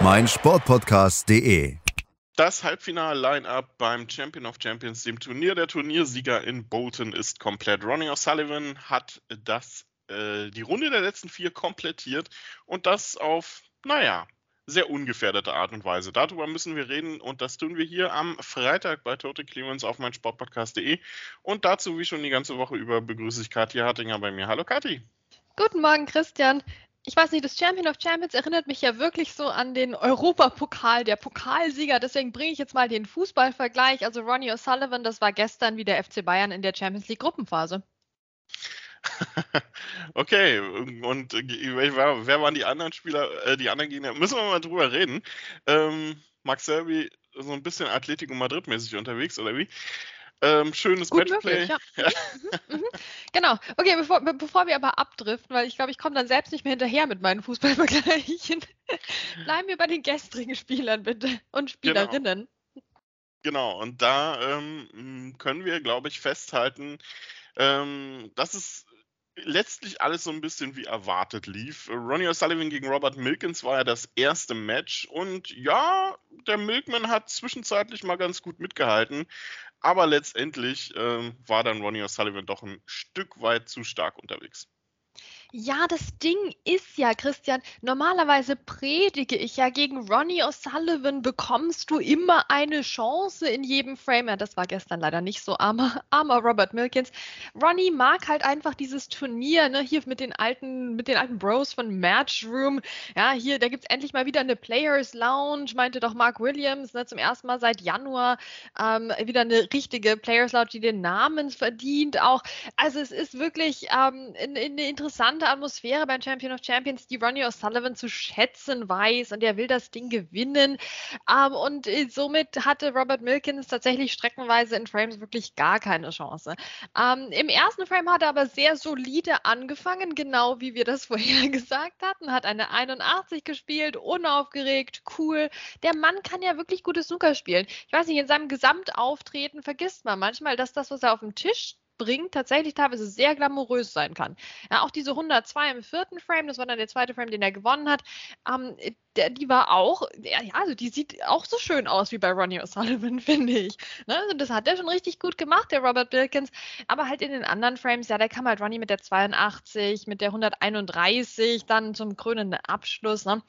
meinsportpodcast.de. Das Halbfinal-Line-Up beim Champion of Champions, dem Turnier der Turniersieger in Bolton, ist komplett. Ronnie O'Sullivan hat das, äh, die Runde der letzten vier komplettiert und das auf, naja, sehr ungefährdete Art und Weise. Darüber müssen wir reden und das tun wir hier am Freitag bei Total Clearance auf meinsportpodcast.de. Und dazu, wie schon die ganze Woche über, begrüße ich Kathi Hartinger bei mir. Hallo Kathi. Guten Morgen, Christian ich weiß nicht, das Champion of Champions erinnert mich ja wirklich so an den Europapokal, der Pokalsieger. Deswegen bringe ich jetzt mal den Fußballvergleich. Also Ronnie O'Sullivan, das war gestern wie der FC Bayern in der Champions League Gruppenphase. okay, und wer, wer, waren die anderen Spieler, äh, die anderen Gegner? Müssen wir mal drüber reden. Ähm, Max Selby so ein bisschen Atletico Madrid-mäßig unterwegs, oder wie? Ähm, schönes Gut Matchplay. Möglich, ja. Mhm, mhm. genau. Okay, bevor, bevor wir aber abdriften, weil ich glaube, ich komme dann selbst nicht mehr hinterher mit meinen Fußballvergleichen, bleiben wir bei den gestrigen Spielern bitte und genau. Spielerinnen. Genau, genau. und da ähm, können wir, glaube ich, festhalten, ähm, dass es letztlich alles so ein bisschen wie erwartet lief. Ronnie O'Sullivan gegen Robert Milkins war ja das erste Match und ja, der Milkman hat zwischenzeitlich mal ganz gut mitgehalten, aber letztendlich äh, war dann Ronnie O'Sullivan doch ein Stück weit zu stark unterwegs. Ja, das Ding ist ja, Christian, normalerweise predige ich ja gegen Ronnie O'Sullivan bekommst du immer eine Chance in jedem Frame. Ja, das war gestern leider nicht so, armer, armer Robert Milkins. Ronnie mag halt einfach dieses Turnier, ne, hier mit den alten, mit den alten Bros von Matchroom. Ja, hier, da gibt es endlich mal wieder eine Players Lounge, meinte doch Mark Williams, ne, zum ersten Mal seit Januar ähm, wieder eine richtige Players Lounge, die den Namen verdient auch. Also es ist wirklich ähm, eine, eine interessante interessante Atmosphäre beim Champion of Champions, die Ronnie O'Sullivan zu schätzen weiß und er will das Ding gewinnen. Ähm, und äh, somit hatte Robert Milkins tatsächlich streckenweise in Frames wirklich gar keine Chance. Ähm, Im ersten Frame hat er aber sehr solide angefangen, genau wie wir das vorher gesagt hatten, hat eine 81 gespielt, unaufgeregt, cool. Der Mann kann ja wirklich gutes Snooker spielen. Ich weiß nicht, in seinem Gesamtauftreten vergisst man manchmal, dass das, was er auf dem Tisch bringt, tatsächlich teilweise sehr glamourös sein kann. Ja, auch diese 102 im vierten Frame, das war dann der zweite Frame, den er gewonnen hat, ähm, der, die war auch, ja, also die sieht auch so schön aus wie bei Ronnie O'Sullivan, finde ich. Ne? Also das hat er schon richtig gut gemacht, der Robert Wilkins. Aber halt in den anderen Frames, ja, da kam halt Ronnie mit der 82, mit der 131, dann zum krönenden Abschluss. Ne?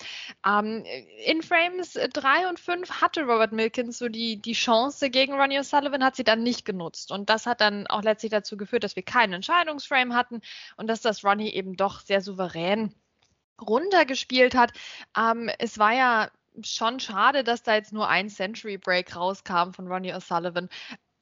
Ähm, in Frames 3 und 5 hatte Robert Wilkins so die, die Chance gegen Ronnie O'Sullivan, hat sie dann nicht genutzt. Und das hat dann auch letztlich dazu geführt, dass wir keinen Entscheidungsframe hatten und dass das Ronnie eben doch sehr souverän runtergespielt hat. Ähm, es war ja schon schade, dass da jetzt nur ein Century Break rauskam von Ronnie O'Sullivan.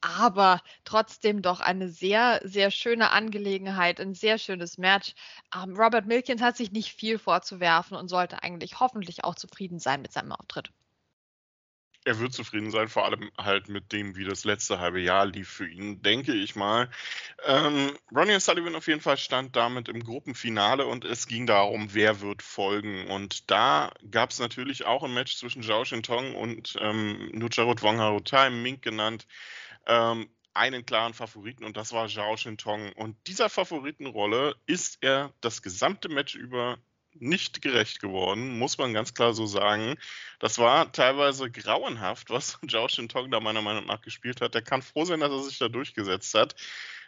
Aber trotzdem doch eine sehr, sehr schöne Angelegenheit, ein sehr schönes Match. Ähm, Robert Milkins hat sich nicht viel vorzuwerfen und sollte eigentlich hoffentlich auch zufrieden sein mit seinem Auftritt er wird zufrieden sein, vor allem halt mit dem, wie das letzte halbe Jahr lief für ihn, denke ich mal. Ähm, Ronnie Sullivan auf jeden Fall stand damit im Gruppenfinale und es ging darum, wer wird folgen. Und da gab es natürlich auch ein Match zwischen Zhao Shintong und ähm, Nucharut Wongharutai, Mink genannt. Ähm, einen klaren Favoriten und das war Zhao Shintong. Und dieser Favoritenrolle ist er das gesamte Match über nicht gerecht geworden, muss man ganz klar so sagen. Das war teilweise grauenhaft, was Zhao Shintong da meiner Meinung nach gespielt hat. Der kann froh sein, dass er sich da durchgesetzt hat.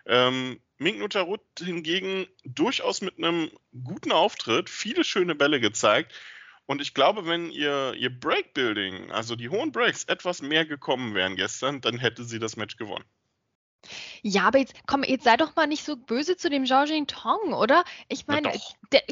Ähm, Mink Nucharut hingegen durchaus mit einem guten Auftritt, viele schöne Bälle gezeigt. Und ich glaube, wenn ihr, ihr Breakbuilding, also die hohen Breaks, etwas mehr gekommen wären gestern, dann hätte sie das Match gewonnen. Ja, aber jetzt, komm, jetzt sei doch mal nicht so böse zu dem Zhao Tong, oder? Ich meine, der,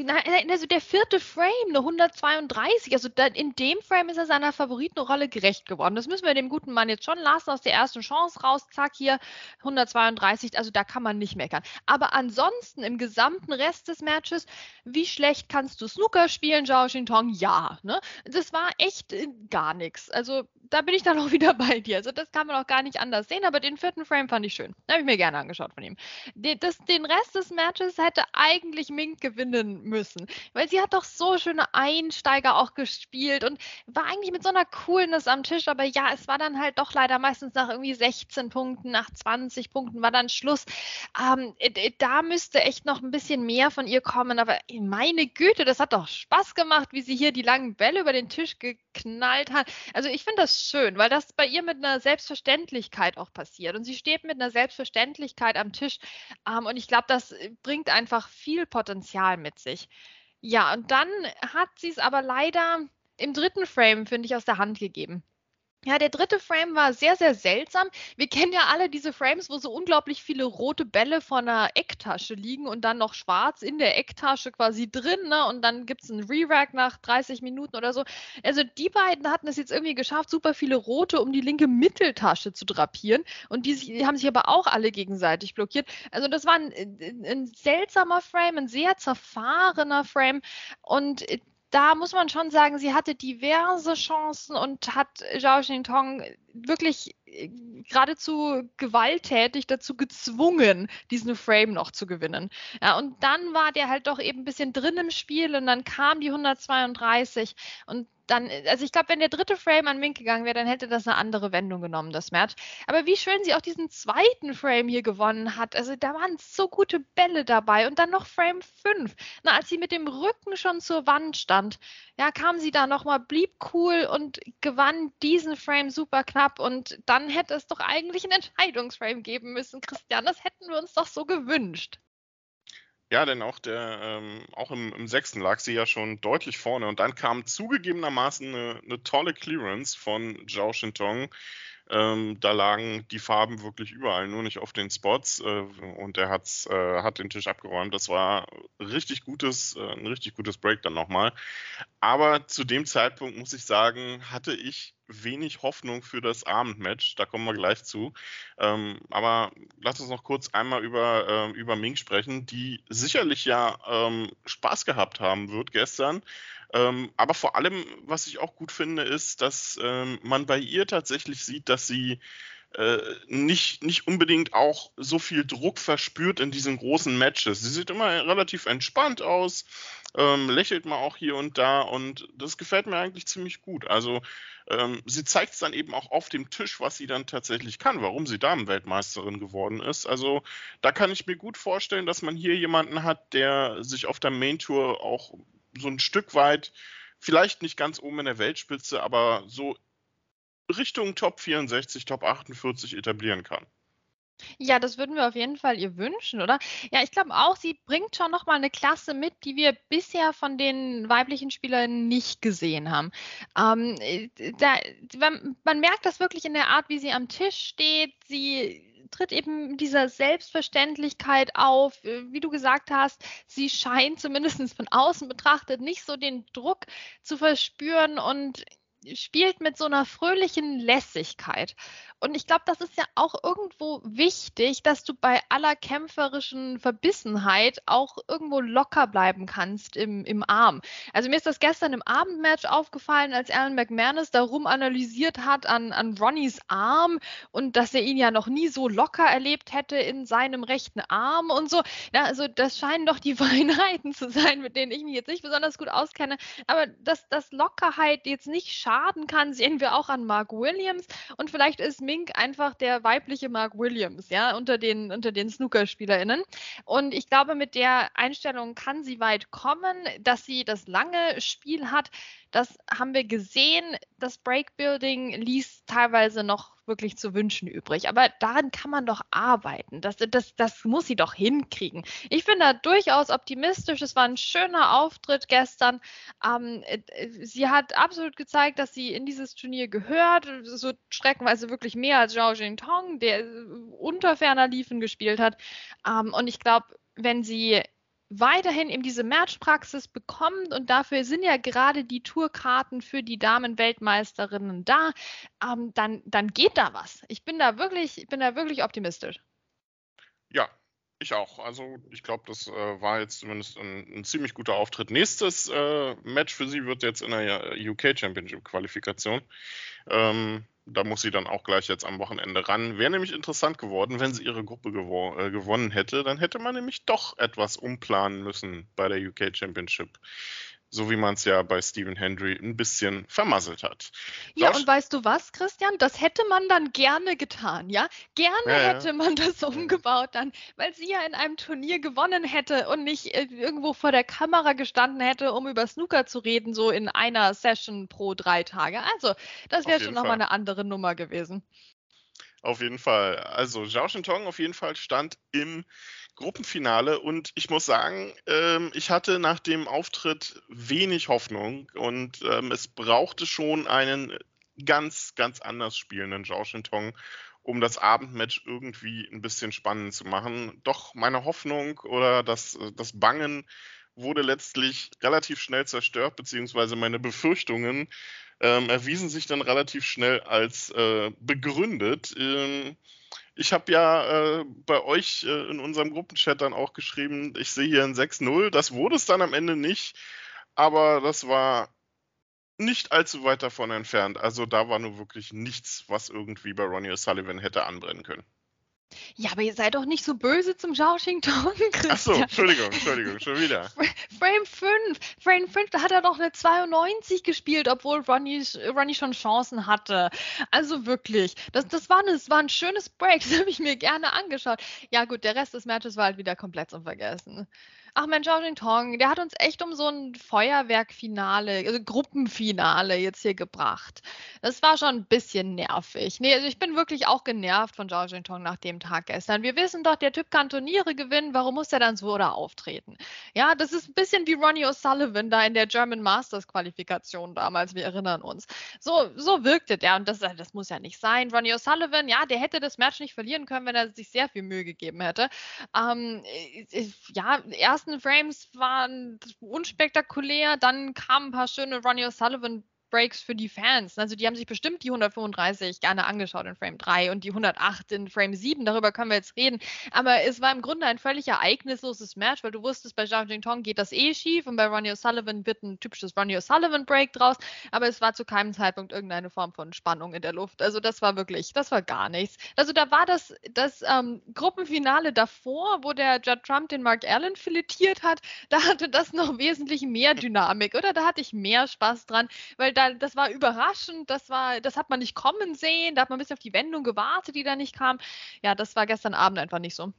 also der vierte Frame, eine 132, also in dem Frame ist er seiner Favoritenrolle gerecht geworden. Das müssen wir dem guten Mann jetzt schon lassen, aus der ersten Chance raus, zack, hier 132, also da kann man nicht meckern. Aber ansonsten im gesamten Rest des Matches, wie schlecht kannst du Snooker spielen, Zhao Tong? Ja, ne? Das war echt äh, gar nichts. Also da bin ich dann auch wieder bei dir. Also das kann man auch gar nicht anders sehen, aber den vierten Frame fand ich schön. Habe ich mir gerne angeschaut von ihm. Den, das, den Rest des Matches hätte eigentlich Mink gewinnen müssen, weil sie hat doch so schöne Einsteiger auch gespielt und war eigentlich mit so einer Coolness am Tisch, aber ja, es war dann halt doch leider meistens nach irgendwie 16 Punkten, nach 20 Punkten war dann Schluss. Ähm, da müsste echt noch ein bisschen mehr von ihr kommen, aber meine Güte, das hat doch Spaß gemacht, wie sie hier die langen Bälle über den Tisch geknallt hat. Also ich finde das schön, weil das bei ihr mit einer Selbstverständlichkeit auch passiert. Und sie steht mit einer Selbstverständlichkeit am Tisch. Ähm, und ich glaube, das äh, bringt einfach viel Potenzial mit sich. Ja, und dann hat sie es aber leider im dritten Frame, finde ich, aus der Hand gegeben. Ja, der dritte Frame war sehr, sehr seltsam. Wir kennen ja alle diese Frames, wo so unglaublich viele rote Bälle von einer Ecktasche liegen und dann noch schwarz in der Ecktasche quasi drin, ne? Und dann gibt es einen Re-Rack nach 30 Minuten oder so. Also die beiden hatten es jetzt irgendwie geschafft, super viele rote um die linke Mitteltasche zu drapieren. Und die, die haben sich aber auch alle gegenseitig blockiert. Also das war ein, ein seltsamer Frame, ein sehr zerfahrener Frame. Und da muss man schon sagen, sie hatte diverse Chancen und hat Zhao Xintong wirklich äh, geradezu gewalttätig dazu gezwungen, diesen Frame noch zu gewinnen. Ja, und dann war der halt doch eben ein bisschen drin im Spiel und dann kam die 132 und dann, also ich glaube, wenn der dritte Frame an Mink gegangen wäre, dann hätte das eine andere Wendung genommen, das Match. Aber wie schön sie auch diesen zweiten Frame hier gewonnen hat. Also da waren so gute Bälle dabei. Und dann noch Frame 5. Na, als sie mit dem Rücken schon zur Wand stand, ja, kam sie da nochmal, blieb cool und gewann diesen Frame super knapp. Und dann hätte es doch eigentlich einen Entscheidungsframe geben müssen, Christian. Das hätten wir uns doch so gewünscht. Ja, denn auch der, ähm, auch im, im, sechsten lag sie ja schon deutlich vorne. Und dann kam zugegebenermaßen eine, eine tolle Clearance von Zhao Shintong, ähm, da lagen die Farben wirklich überall, nur nicht auf den Spots. Äh, und er hat's, äh, hat den Tisch abgeräumt. Das war richtig gutes, äh, ein richtig gutes Break dann nochmal. Aber zu dem Zeitpunkt muss ich sagen, hatte ich wenig Hoffnung für das Abendmatch. Da kommen wir gleich zu. Ähm, aber lass uns noch kurz einmal über, äh, über Ming sprechen, die sicherlich ja ähm, Spaß gehabt haben wird gestern. Ähm, aber vor allem, was ich auch gut finde, ist, dass ähm, man bei ihr tatsächlich sieht, dass sie äh, nicht, nicht unbedingt auch so viel Druck verspürt in diesen großen Matches. Sie sieht immer relativ entspannt aus, ähm, lächelt mal auch hier und da und das gefällt mir eigentlich ziemlich gut. Also ähm, sie zeigt es dann eben auch auf dem Tisch, was sie dann tatsächlich kann, warum sie Damenweltmeisterin geworden ist. Also da kann ich mir gut vorstellen, dass man hier jemanden hat, der sich auf der Main Tour auch so ein Stück weit, vielleicht nicht ganz oben in der Weltspitze, aber so Richtung Top 64, Top 48 etablieren kann. Ja, das würden wir auf jeden Fall ihr wünschen, oder? Ja, ich glaube auch, sie bringt schon noch mal eine Klasse mit, die wir bisher von den weiblichen Spielern nicht gesehen haben. Ähm, äh, da, man, man merkt das wirklich in der Art, wie sie am Tisch steht. Sie tritt eben dieser Selbstverständlichkeit auf. Äh, wie du gesagt hast, sie scheint zumindest von außen betrachtet nicht so den Druck zu verspüren und spielt mit so einer fröhlichen Lässigkeit. Und ich glaube, das ist ja auch irgendwo wichtig, dass du bei aller kämpferischen Verbissenheit auch irgendwo locker bleiben kannst im, im Arm. Also mir ist das gestern im Abendmatch aufgefallen, als Alan McManus darum analysiert hat an, an Ronnys Arm und dass er ihn ja noch nie so locker erlebt hätte in seinem rechten Arm und so. Ja, also das scheinen doch die Feinheiten zu sein, mit denen ich mich jetzt nicht besonders gut auskenne. Aber dass, dass Lockerheit jetzt nicht schaden kann, sehen wir auch an Mark Williams. Und vielleicht ist Mink einfach der weibliche Mark Williams, ja, unter den, unter den Snookerspielerinnen. Und ich glaube, mit der Einstellung kann sie weit kommen, dass sie das lange Spiel hat. Das haben wir gesehen. Das Breakbuilding ließ teilweise noch wirklich zu wünschen übrig. Aber daran kann man doch arbeiten. Das, das, das muss sie doch hinkriegen. Ich bin da durchaus optimistisch. Es war ein schöner Auftritt gestern. Ähm, äh, sie hat absolut gezeigt, dass sie in dieses Turnier gehört. So streckenweise wirklich mehr als Zhao Jingtong, der unter ferner Liefen gespielt hat. Ähm, und ich glaube, wenn sie weiterhin eben diese Matchpraxis bekommt und dafür sind ja gerade die Tourkarten für die Damenweltmeisterinnen da, ähm, dann, dann geht da was. Ich bin da wirklich, bin da wirklich optimistisch. Ja, ich auch. Also ich glaube, das äh, war jetzt zumindest ein, ein, ziemlich guter Auftritt. Nächstes äh, Match für sie wird jetzt in der UK Championship Qualifikation. Ähm, da muss sie dann auch gleich jetzt am Wochenende ran. Wäre nämlich interessant geworden, wenn sie ihre Gruppe gewo äh, gewonnen hätte. Dann hätte man nämlich doch etwas umplanen müssen bei der UK Championship so wie man es ja bei Stephen Hendry ein bisschen vermasselt hat. Ja, Lausch und weißt du was, Christian? Das hätte man dann gerne getan, ja? Gerne ja, hätte man das umgebaut dann, weil sie ja in einem Turnier gewonnen hätte und nicht äh, irgendwo vor der Kamera gestanden hätte, um über Snooker zu reden, so in einer Session pro drei Tage. Also, das wäre schon nochmal eine andere Nummer gewesen. Auf jeden Fall. Also, Zhao Shintong auf jeden Fall stand im Gruppenfinale und ich muss sagen, ähm, ich hatte nach dem Auftritt wenig Hoffnung und ähm, es brauchte schon einen ganz, ganz anders spielenden Zhao Shintong, um das Abendmatch irgendwie ein bisschen spannend zu machen. Doch meine Hoffnung oder das, das Bangen wurde letztlich relativ schnell zerstört, beziehungsweise meine Befürchtungen ähm, erwiesen sich dann relativ schnell als äh, begründet. Ähm, ich habe ja äh, bei euch äh, in unserem Gruppenchat dann auch geschrieben, ich sehe hier ein 6-0. Das wurde es dann am Ende nicht, aber das war nicht allzu weit davon entfernt. Also da war nur wirklich nichts, was irgendwie bei Ronnie O'Sullivan hätte anbrennen können. Ja, aber ihr seid doch nicht so böse zum Washington, Christian. Achso, Entschuldigung, Entschuldigung, schon wieder. Frame 5, Frame 5, da hat er doch eine 92 gespielt, obwohl Ronnie, Ronnie schon Chancen hatte. Also wirklich, das, das, war, eine, das war ein schönes Break, das habe ich mir gerne angeschaut. Ja gut, der Rest des Matches war halt wieder komplett zum Vergessen. Ach Mensch, Jing Tong, der hat uns echt um so ein Feuerwerkfinale, also Gruppenfinale jetzt hier gebracht. Das war schon ein bisschen nervig. Nee, also ich bin wirklich auch genervt von Zhao Tong nach dem Tag gestern. Wir wissen doch, der Typ kann Turniere gewinnen, warum muss er dann so oder auftreten? Ja, das ist ein bisschen wie Ronnie O'Sullivan da in der German Masters Qualifikation damals, wir erinnern uns. So, so wirkte der und das, das muss ja nicht sein. Ronnie O'Sullivan, ja, der hätte das Match nicht verlieren können, wenn er sich sehr viel Mühe gegeben hätte. Ähm, ja, erst ersten Frames waren unspektakulär, dann kamen ein paar schöne Ronnie O'Sullivan Breaks für die Fans. Also die haben sich bestimmt die 135 gerne angeschaut in Frame 3 und die 108 in Frame 7. Darüber können wir jetzt reden. Aber es war im Grunde ein völlig ereignisloses Match, weil du wusstest, bei Zhao Jingtong geht das eh schief und bei Ronnie O'Sullivan wird ein typisches Ronnie O'Sullivan Break draus. Aber es war zu keinem Zeitpunkt irgendeine Form von Spannung in der Luft. Also das war wirklich, das war gar nichts. Also da war das, das ähm, Gruppenfinale davor, wo der Judd Trump den Mark Allen filetiert hat, da hatte das noch wesentlich mehr Dynamik, oder? Da hatte ich mehr Spaß dran, weil da das war überraschend, das war, das hat man nicht kommen sehen, da hat man ein bisschen auf die Wendung gewartet, die da nicht kam. Ja, das war gestern Abend einfach nicht so.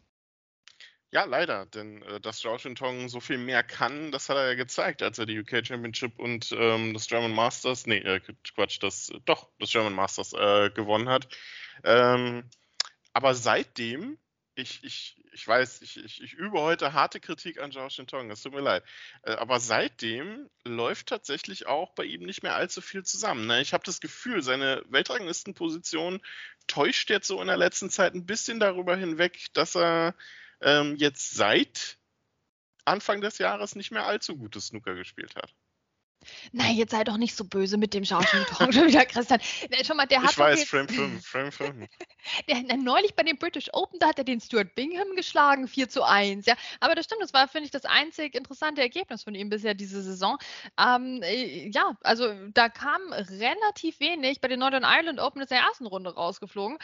Ja, leider, denn äh, dass Zhao Tong so viel mehr kann, das hat er ja gezeigt, als er die UK Championship und ähm, das German Masters, nee, äh, Quatsch, das, doch, das German Masters äh, gewonnen hat. Ähm, aber seitdem ich, ich, ich weiß, ich, ich, ich übe heute harte Kritik an Zhao Shintong, das tut mir leid. Äh, aber seitdem läuft tatsächlich auch bei ihm nicht mehr allzu viel zusammen. Ne? Ich habe das Gefühl, seine Weltranglistenposition täuscht jetzt so in der letzten Zeit ein bisschen darüber hinweg, dass er ähm, jetzt seit Anfang des Jahres nicht mehr allzu gutes Snooker gespielt hat. Nein, jetzt sei doch nicht so böse mit dem Schauspielton schon wieder, Christian. Schon mal, der hat ich weiß, jetzt, Frame 5, Frame 5. Der, der, neulich bei den British Open, da hat er den Stuart Bingham geschlagen, 4 zu 1. Ja, aber das stimmt, das war, finde ich, das einzig interessante Ergebnis von ihm bisher diese Saison. Ähm, äh, ja, also da kam relativ wenig. Bei den Northern Ireland Open ist der ersten Runde rausgeflogen.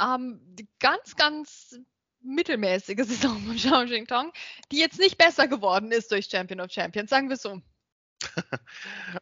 Ähm, ganz, ganz mittelmäßige Saison von Zhao Jingtong, die jetzt nicht besser geworden ist durch Champion of Champions, sagen wir so.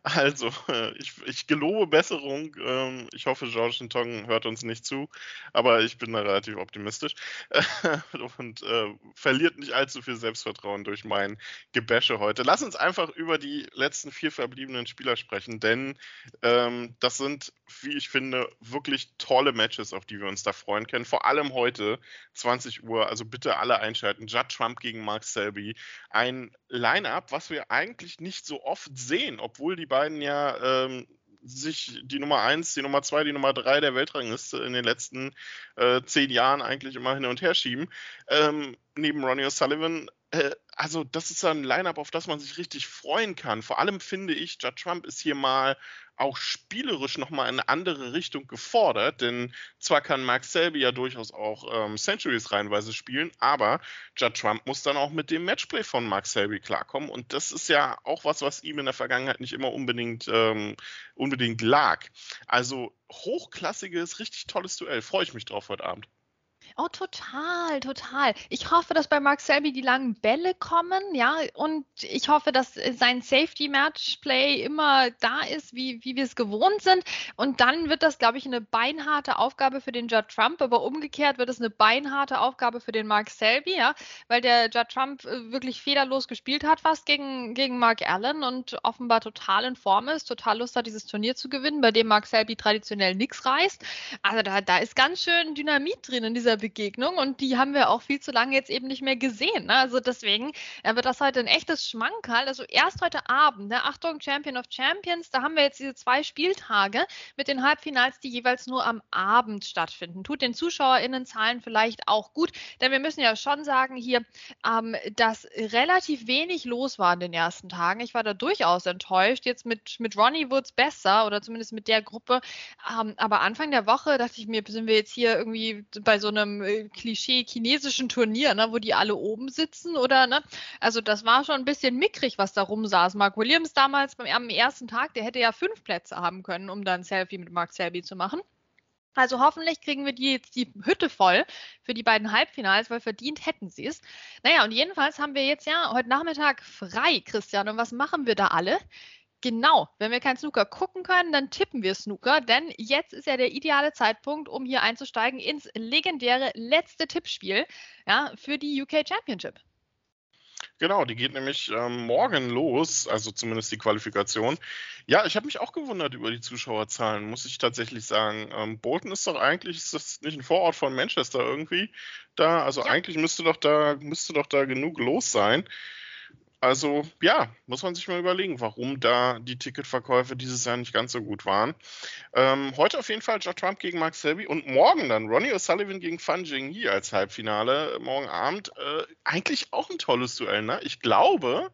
Also, äh, ich, ich gelobe Besserung. Ähm, ich hoffe, George Tong hört uns nicht zu, aber ich bin da relativ optimistisch und äh, verliert nicht allzu viel Selbstvertrauen durch mein Gebäsche heute. Lass uns einfach über die letzten vier verbliebenen Spieler sprechen, denn ähm, das sind, wie ich finde, wirklich tolle Matches, auf die wir uns da freuen können. Vor allem heute, 20 Uhr. Also bitte alle einschalten. Judd Trump gegen Mark Selby. Ein Line-up, was wir eigentlich nicht so oft sehen, obwohl die beiden ja ähm, sich die Nummer 1, die Nummer 2, die Nummer 3 der Weltrangliste in den letzten äh, zehn Jahren eigentlich immer hin und her schieben. Ähm, neben Ronnie O'Sullivan äh, also das ist ein Line-up, auf das man sich richtig freuen kann. Vor allem finde ich, Judd Trump ist hier mal auch spielerisch nochmal in eine andere Richtung gefordert, denn zwar kann Mark Selby ja durchaus auch ähm, Centuries reihenweise spielen, aber Judd Trump muss dann auch mit dem Matchplay von Mark Selby klarkommen und das ist ja auch was, was ihm in der Vergangenheit nicht immer unbedingt, ähm, unbedingt lag. Also hochklassiges, richtig tolles Duell. Freue ich mich drauf heute Abend. Oh, total, total. Ich hoffe, dass bei Mark Selby die langen Bälle kommen, ja, und ich hoffe, dass sein Safety-Match-Play immer da ist, wie, wie wir es gewohnt sind. Und dann wird das, glaube ich, eine beinharte Aufgabe für den Judd Trump, aber umgekehrt wird es eine beinharte Aufgabe für den Mark Selby, ja, weil der Judd Trump äh, wirklich federlos gespielt hat fast gegen, gegen Mark Allen und offenbar total in Form ist, total Lust hat, dieses Turnier zu gewinnen, bei dem Mark Selby traditionell nichts reißt. Also da, da ist ganz schön Dynamit drin in dieser Begegnung und die haben wir auch viel zu lange jetzt eben nicht mehr gesehen. Ne? Also deswegen äh, wird das heute ein echtes Schmankerl. Also erst heute Abend, ne? Achtung, Champion of Champions, da haben wir jetzt diese zwei Spieltage mit den Halbfinals, die jeweils nur am Abend stattfinden. Tut den ZuschauerInnenzahlen vielleicht auch gut, denn wir müssen ja schon sagen hier, ähm, dass relativ wenig los war in den ersten Tagen. Ich war da durchaus enttäuscht. Jetzt mit, mit Ronnie wurde es besser oder zumindest mit der Gruppe. Ähm, aber Anfang der Woche dachte ich mir, sind wir jetzt hier irgendwie bei so einem äh, Klischee chinesischen Turnier, ne, wo die alle oben sitzen oder ne? Also das war schon ein bisschen mickrig, was da rumsaß. Mark Williams damals beim, am ersten Tag, der hätte ja fünf Plätze haben können, um dann ein Selfie mit Mark Selby zu machen. Also hoffentlich kriegen wir die jetzt die Hütte voll für die beiden Halbfinals, weil verdient hätten sie es. Naja, und jedenfalls haben wir jetzt ja heute Nachmittag frei, Christian. Und was machen wir da alle? Genau, wenn wir kein Snooker gucken können, dann tippen wir Snooker, denn jetzt ist ja der ideale Zeitpunkt, um hier einzusteigen ins legendäre letzte Tippspiel ja, für die UK Championship. Genau, die geht nämlich ähm, morgen los, also zumindest die Qualifikation. Ja, ich habe mich auch gewundert über die Zuschauerzahlen, muss ich tatsächlich sagen. Ähm, Bolton ist doch eigentlich, ist das nicht ein Vorort von Manchester irgendwie da? Also ja. eigentlich müsste doch da, müsste doch da genug los sein. Also ja, muss man sich mal überlegen, warum da die Ticketverkäufe dieses Jahr nicht ganz so gut waren. Ähm, heute auf jeden Fall Judd Trump gegen Mark Selby und morgen dann Ronnie O'Sullivan gegen Fan Jingyi als Halbfinale morgen Abend. Äh, eigentlich auch ein tolles Duell, ne? Ich glaube,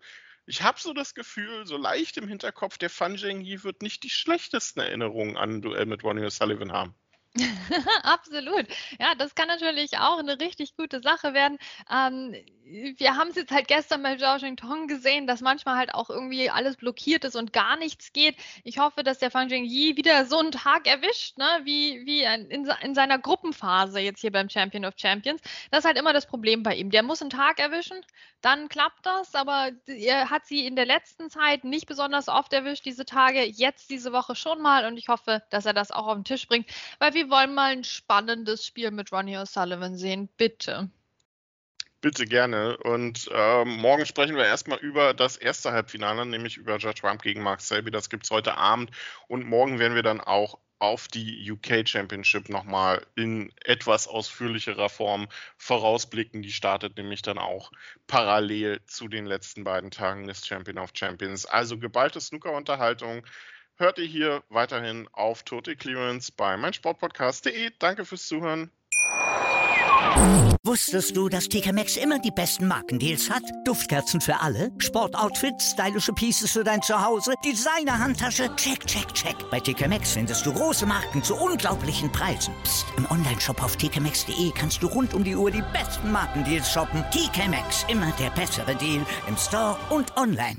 ich habe so das Gefühl, so leicht im Hinterkopf, der Fan Jingyi wird nicht die schlechtesten Erinnerungen an ein Duell mit Ronnie O'Sullivan haben. Absolut. Ja, das kann natürlich auch eine richtig gute Sache werden. Ähm, wir haben es jetzt halt gestern bei Zhao Tong gesehen, dass manchmal halt auch irgendwie alles blockiert ist und gar nichts geht. Ich hoffe, dass der Fang Yi wieder so einen Tag erwischt, ne, wie, wie in, in seiner Gruppenphase jetzt hier beim Champion of Champions. Das ist halt immer das Problem bei ihm. Der muss einen Tag erwischen, dann klappt das, aber er hat sie in der letzten Zeit nicht besonders oft erwischt, diese Tage. Jetzt diese Woche schon mal und ich hoffe, dass er das auch auf den Tisch bringt, weil wir wollen mal ein spannendes Spiel mit Ronnie O'Sullivan sehen. Bitte. Bitte gerne. Und ähm, morgen sprechen wir erstmal über das erste Halbfinale, nämlich über Judge Trump gegen Mark Selby. Das gibt es heute Abend. Und morgen werden wir dann auch auf die UK Championship nochmal in etwas ausführlicherer Form vorausblicken. Die startet nämlich dann auch parallel zu den letzten beiden Tagen des Champion of Champions. Also geballte Snooker-Unterhaltung hört ihr hier weiterhin auf Total Clearance bei meinsportpodcast.de. Danke fürs Zuhören. Wusstest du, dass TK Maxx immer die besten Markendeals hat? Duftkerzen für alle, Sportoutfits, stylische Pieces für dein Zuhause, Designer-Handtasche, check, check, check. Bei TK Maxx findest du große Marken zu unglaublichen Preisen. Psst. im Onlineshop auf tkmaxx.de kannst du rund um die Uhr die besten Markendeals shoppen. TK Maxx, immer der bessere Deal im Store und online.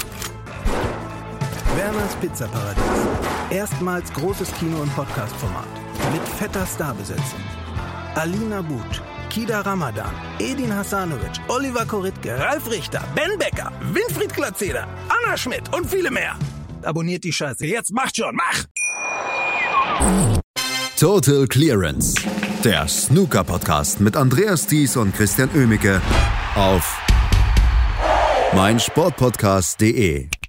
Werners Pizzaparadies. Erstmals großes Kino- und Podcast-Format. Mit fetter Starbesetzung. Alina But, Kida Ramadan, Edin Hasanovic, Oliver Koritke, Ralf Richter, Ben Becker, Winfried Glatzeder, Anna Schmidt und viele mehr. Abonniert die Scheiße. Jetzt macht schon, mach! Total Clearance. Der Snooker-Podcast mit Andreas Thies und Christian Ömicke auf meinsportpodcast.de.